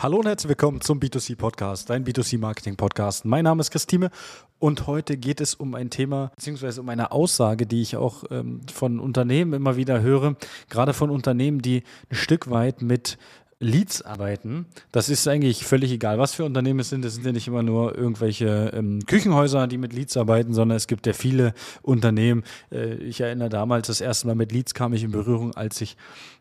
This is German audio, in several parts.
Hallo und herzlich willkommen zum B2C Podcast, dein B2C Marketing Podcast. Mein Name ist Christine und heute geht es um ein Thema beziehungsweise um eine Aussage, die ich auch ähm, von Unternehmen immer wieder höre, gerade von Unternehmen, die ein Stück weit mit Leads arbeiten. Das ist eigentlich völlig egal, was für Unternehmen es sind. Es sind ja nicht immer nur irgendwelche ähm, Küchenhäuser, die mit Leads arbeiten, sondern es gibt ja viele Unternehmen. Äh, ich erinnere damals, das erste Mal mit Leads kam ich in Berührung, als ich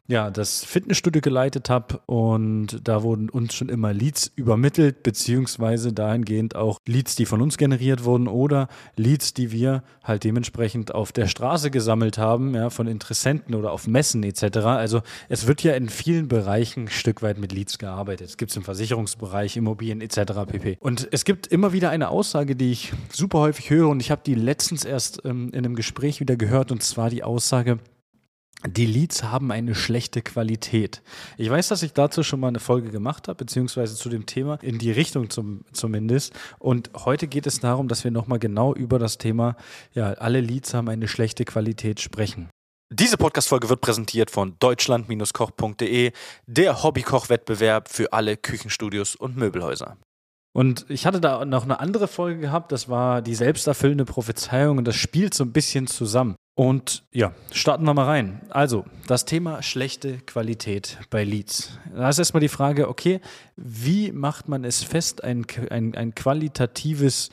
ja, das Fitnessstudio geleitet habe und da wurden uns schon immer Leads übermittelt, beziehungsweise dahingehend auch Leads, die von uns generiert wurden oder Leads, die wir halt dementsprechend auf der Straße gesammelt haben, ja, von Interessenten oder auf Messen etc. Also es wird ja in vielen Bereichen ein Stück weit mit Leads gearbeitet. Es gibt es im Versicherungsbereich, Immobilien etc. pp. Und es gibt immer wieder eine Aussage, die ich super häufig höre und ich habe die letztens erst ähm, in einem Gespräch wieder gehört und zwar die Aussage, die Leads haben eine schlechte Qualität. Ich weiß, dass ich dazu schon mal eine Folge gemacht habe, beziehungsweise zu dem Thema in die Richtung zum, zumindest. Und heute geht es darum, dass wir nochmal genau über das Thema, ja, alle Leads haben eine schlechte Qualität sprechen. Diese Podcast-Folge wird präsentiert von deutschland-koch.de, der Hobbykoch-Wettbewerb für alle Küchenstudios und Möbelhäuser. Und ich hatte da noch eine andere Folge gehabt, das war die selbsterfüllende Prophezeiung und das spielt so ein bisschen zusammen. Und ja, starten wir mal rein. Also, das Thema schlechte Qualität bei Leads. Da ist erstmal die Frage, okay, wie macht man es fest, ein, ein, ein qualitatives,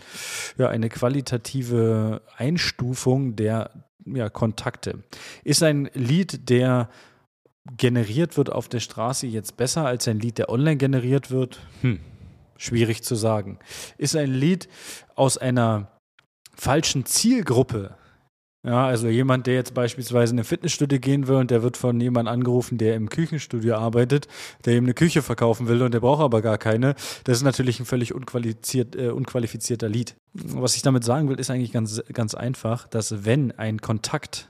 ja, eine qualitative Einstufung der ja, Kontakte? Ist ein Lead, der generiert wird auf der Straße, jetzt besser als ein Lead, der online generiert wird? Hm, schwierig zu sagen. Ist ein Lead aus einer falschen Zielgruppe ja, also jemand, der jetzt beispielsweise in eine Fitnessstudio gehen will und der wird von jemandem angerufen, der im Küchenstudio arbeitet, der ihm eine Küche verkaufen will und der braucht aber gar keine, das ist natürlich ein völlig unqualifiziert, äh, unqualifizierter Lead. Was ich damit sagen will, ist eigentlich ganz, ganz einfach, dass wenn ein Kontakt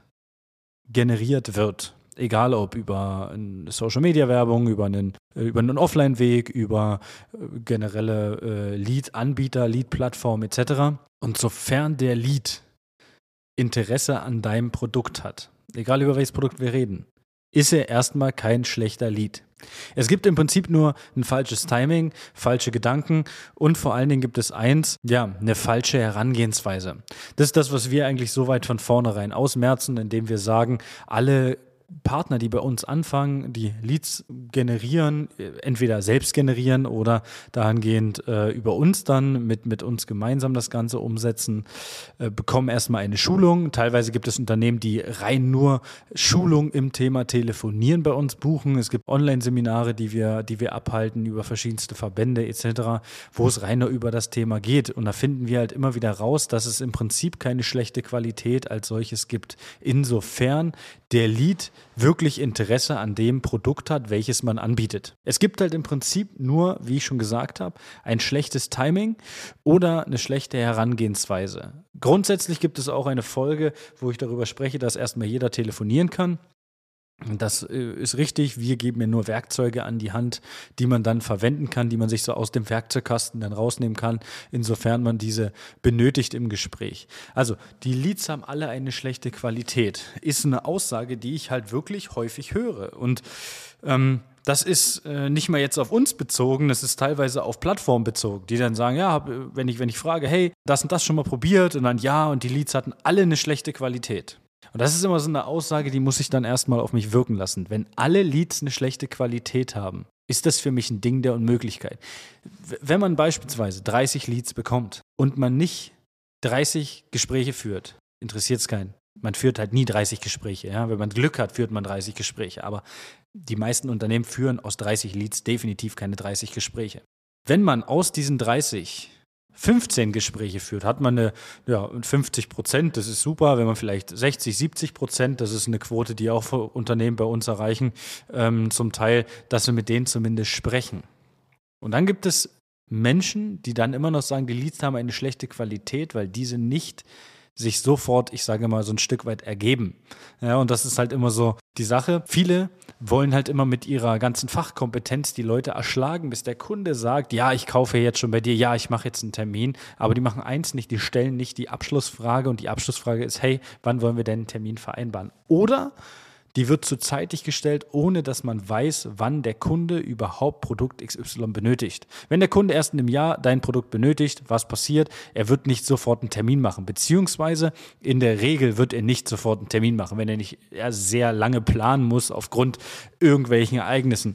generiert wird, egal ob über Social Media Werbung, über einen, äh, über einen Offline-Weg, über äh, generelle äh, Lead-Anbieter, Lead-Plattform etc. Und sofern der Lead Interesse an deinem Produkt hat, egal über welches Produkt wir reden, ist er erstmal kein schlechter Lead. Es gibt im Prinzip nur ein falsches Timing, falsche Gedanken und vor allen Dingen gibt es eins, ja, eine falsche Herangehensweise. Das ist das, was wir eigentlich so weit von vornherein ausmerzen, indem wir sagen, alle Partner, die bei uns anfangen, die Leads generieren, entweder selbst generieren oder dahingehend äh, über uns dann mit, mit uns gemeinsam das Ganze umsetzen, äh, bekommen erstmal eine Schulung. Teilweise gibt es Unternehmen, die rein nur Schulung im Thema Telefonieren bei uns buchen. Es gibt Online-Seminare, die wir, die wir abhalten über verschiedenste Verbände etc., wo es rein nur über das Thema geht. Und da finden wir halt immer wieder raus, dass es im Prinzip keine schlechte Qualität als solches gibt. Insofern der Lead wirklich Interesse an dem Produkt hat, welches man anbietet. Es gibt halt im Prinzip nur, wie ich schon gesagt habe, ein schlechtes Timing oder eine schlechte Herangehensweise. Grundsätzlich gibt es auch eine Folge, wo ich darüber spreche, dass erstmal jeder telefonieren kann. Das äh, ist richtig. Wir geben mir nur Werkzeuge an die Hand, die man dann verwenden kann, die man sich so aus dem Werkzeugkasten dann rausnehmen kann, insofern man diese benötigt im Gespräch. Also, die Leads haben alle eine schlechte Qualität. Ist eine Aussage, die ich halt wirklich häufig höre. Und ähm, das ist äh, nicht mal jetzt auf uns bezogen, das ist teilweise auf Plattformen bezogen, die dann sagen, ja, wenn ich, wenn ich frage, hey, das und das schon mal probiert und dann ja, und die Leads hatten alle eine schlechte Qualität. Und das ist immer so eine Aussage, die muss ich dann erstmal auf mich wirken lassen. Wenn alle Leads eine schlechte Qualität haben, ist das für mich ein Ding der Unmöglichkeit. Wenn man beispielsweise 30 Leads bekommt und man nicht 30 Gespräche führt, interessiert es keinen. Man führt halt nie 30 Gespräche. Ja? Wenn man Glück hat, führt man 30 Gespräche. Aber die meisten Unternehmen führen aus 30 Leads definitiv keine 30 Gespräche. Wenn man aus diesen 30 15 Gespräche führt, hat man eine ja, 50 Prozent, das ist super. Wenn man vielleicht 60, 70 Prozent, das ist eine Quote, die auch Unternehmen bei uns erreichen, ähm, zum Teil, dass wir mit denen zumindest sprechen. Und dann gibt es Menschen, die dann immer noch sagen, die Leads haben eine schlechte Qualität, weil diese nicht sich sofort, ich sage mal, so ein Stück weit ergeben. Ja, und das ist halt immer so die Sache. Viele wollen halt immer mit ihrer ganzen Fachkompetenz die Leute erschlagen, bis der Kunde sagt, ja, ich kaufe jetzt schon bei dir, ja, ich mache jetzt einen Termin. Aber die machen eins nicht, die stellen nicht die Abschlussfrage und die Abschlussfrage ist, hey, wann wollen wir denn einen Termin vereinbaren? Oder die wird zu zeitig gestellt, ohne dass man weiß, wann der Kunde überhaupt Produkt XY benötigt. Wenn der Kunde erst in einem Jahr dein Produkt benötigt, was passiert? Er wird nicht sofort einen Termin machen, beziehungsweise in der Regel wird er nicht sofort einen Termin machen, wenn er nicht sehr lange planen muss aufgrund irgendwelchen Ereignissen.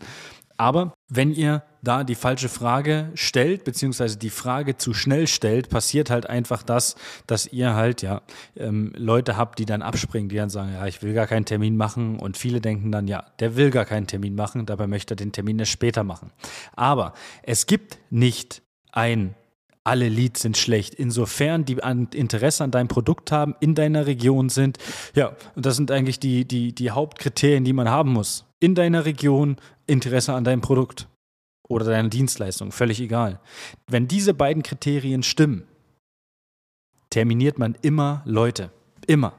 Aber wenn ihr da die falsche Frage stellt, beziehungsweise die Frage zu schnell stellt, passiert halt einfach das, dass ihr halt ja ähm, Leute habt, die dann abspringen, die dann sagen, ja, ich will gar keinen Termin machen und viele denken dann, ja, der will gar keinen Termin machen, dabei möchte er den Termin erst später machen. Aber es gibt nicht ein alle Leads sind schlecht. Insofern die an Interesse an deinem Produkt haben, in deiner Region sind. Ja, das sind eigentlich die, die, die Hauptkriterien, die man haben muss. In deiner Region, Interesse an deinem Produkt oder deiner Dienstleistung, völlig egal. Wenn diese beiden Kriterien stimmen, terminiert man immer Leute. Immer.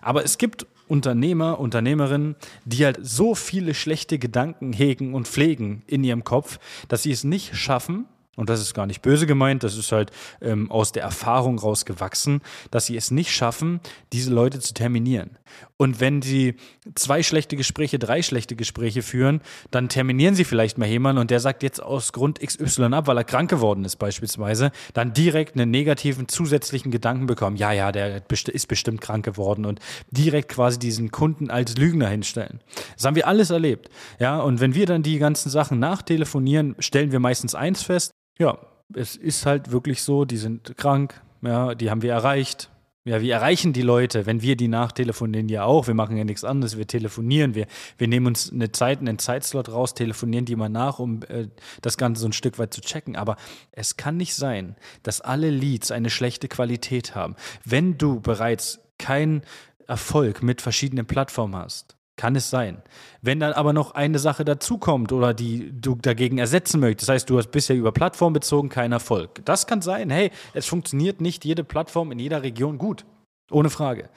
Aber es gibt Unternehmer, Unternehmerinnen, die halt so viele schlechte Gedanken hegen und pflegen in ihrem Kopf, dass sie es nicht schaffen, und das ist gar nicht böse gemeint, das ist halt ähm, aus der Erfahrung rausgewachsen, dass sie es nicht schaffen, diese Leute zu terminieren. Und wenn sie zwei schlechte Gespräche, drei schlechte Gespräche führen, dann terminieren sie vielleicht mal jemanden und der sagt jetzt aus Grund XY ab, weil er krank geworden ist beispielsweise, dann direkt einen negativen zusätzlichen Gedanken bekommen. Ja, ja, der ist bestimmt krank geworden und direkt quasi diesen Kunden als Lügner hinstellen. Das haben wir alles erlebt. Ja, und wenn wir dann die ganzen Sachen nachtelefonieren, stellen wir meistens eins fest, ja, es ist halt wirklich so, die sind krank, ja, die haben wir erreicht. Ja, wir erreichen die Leute, wenn wir die nachtelefonieren ja auch. Wir machen ja nichts anderes, wir telefonieren, wir, wir nehmen uns eine Zeit, einen Zeitslot raus, telefonieren die mal nach, um äh, das Ganze so ein Stück weit zu checken. Aber es kann nicht sein, dass alle Leads eine schlechte Qualität haben. Wenn du bereits keinen Erfolg mit verschiedenen Plattformen hast, kann es sein. Wenn dann aber noch eine Sache dazukommt oder die du dagegen ersetzen möchtest, das heißt, du hast bisher über Plattform bezogen keinen Erfolg. Das kann sein. Hey, es funktioniert nicht jede Plattform in jeder Region gut. Ohne Frage.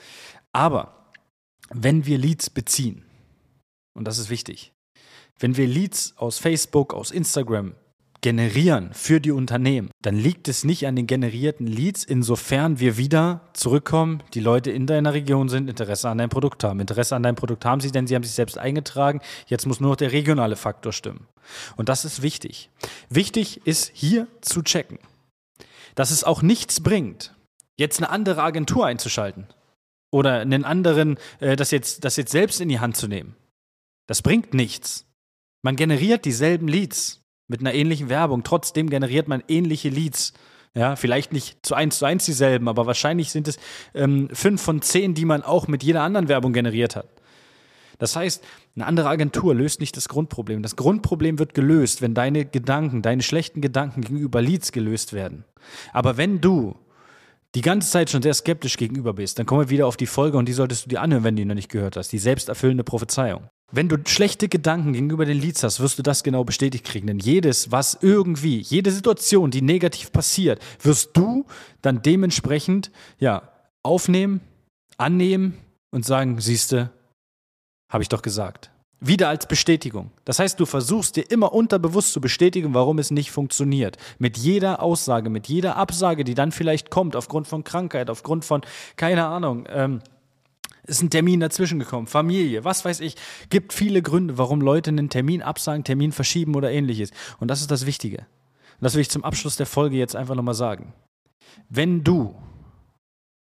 Aber wenn wir Leads beziehen, und das ist wichtig, wenn wir Leads aus Facebook, aus Instagram, generieren für die Unternehmen, dann liegt es nicht an den generierten Leads, insofern wir wieder zurückkommen, die Leute in deiner Region sind, Interesse an deinem Produkt haben. Interesse an deinem Produkt haben sie, denn sie haben sich selbst eingetragen. Jetzt muss nur noch der regionale Faktor stimmen. Und das ist wichtig. Wichtig ist hier zu checken, dass es auch nichts bringt, jetzt eine andere Agentur einzuschalten oder einen anderen, äh, das, jetzt, das jetzt selbst in die Hand zu nehmen. Das bringt nichts. Man generiert dieselben Leads mit einer ähnlichen Werbung. Trotzdem generiert man ähnliche Leads. Ja, vielleicht nicht zu eins zu eins dieselben, aber wahrscheinlich sind es ähm, fünf von zehn, die man auch mit jeder anderen Werbung generiert hat. Das heißt, eine andere Agentur löst nicht das Grundproblem. Das Grundproblem wird gelöst, wenn deine Gedanken, deine schlechten Gedanken gegenüber Leads gelöst werden. Aber wenn du die ganze Zeit schon sehr skeptisch gegenüber bist, dann kommen wir wieder auf die Folge und die solltest du dir anhören, wenn du die noch nicht gehört hast. Die selbsterfüllende Prophezeiung. Wenn du schlechte Gedanken gegenüber den Leads hast, wirst du das genau bestätigt kriegen. Denn jedes, was irgendwie, jede Situation, die negativ passiert, wirst du dann dementsprechend, ja, aufnehmen, annehmen und sagen, siehste, habe ich doch gesagt. Wieder als Bestätigung. Das heißt, du versuchst dir immer unterbewusst zu bestätigen, warum es nicht funktioniert. Mit jeder Aussage, mit jeder Absage, die dann vielleicht kommt, aufgrund von Krankheit, aufgrund von, keine Ahnung, ähm, ist ein Termin dazwischen gekommen, Familie, was weiß ich. Gibt viele Gründe, warum Leute einen Termin absagen, Termin verschieben oder ähnliches. Und das ist das Wichtige. Und das will ich zum Abschluss der Folge jetzt einfach nochmal sagen. Wenn du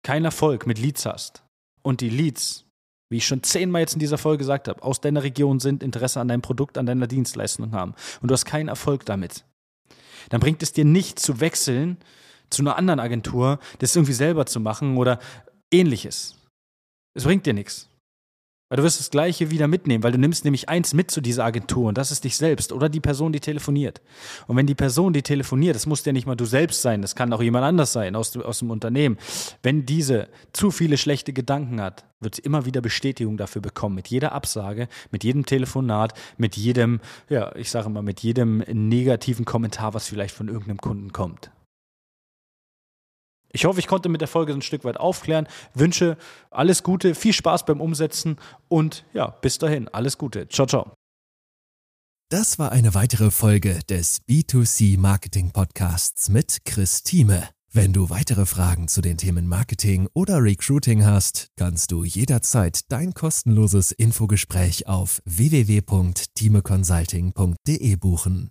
keinen Erfolg mit Leads hast und die Leads, wie ich schon zehnmal jetzt in dieser Folge gesagt habe, aus deiner Region sind, Interesse an deinem Produkt, an deiner Dienstleistung haben und du hast keinen Erfolg damit, dann bringt es dir nicht zu wechseln zu einer anderen Agentur, das irgendwie selber zu machen oder ähnliches. Es bringt dir nichts. Weil du wirst das Gleiche wieder mitnehmen, weil du nimmst nämlich eins mit zu dieser Agentur und das ist dich selbst oder die Person, die telefoniert. Und wenn die Person, die telefoniert, das muss ja nicht mal du selbst sein, das kann auch jemand anders sein aus, aus dem Unternehmen, wenn diese zu viele schlechte Gedanken hat, wird sie immer wieder Bestätigung dafür bekommen. Mit jeder Absage, mit jedem Telefonat, mit jedem, ja, ich sage mal, mit jedem negativen Kommentar, was vielleicht von irgendeinem Kunden kommt. Ich hoffe, ich konnte mit der Folge ein Stück weit aufklären. Wünsche alles Gute, viel Spaß beim Umsetzen und ja, bis dahin, alles Gute. Ciao, ciao. Das war eine weitere Folge des B2C Marketing Podcasts mit Chris Thieme. Wenn du weitere Fragen zu den Themen Marketing oder Recruiting hast, kannst du jederzeit dein kostenloses Infogespräch auf www.timeconsulting.de buchen.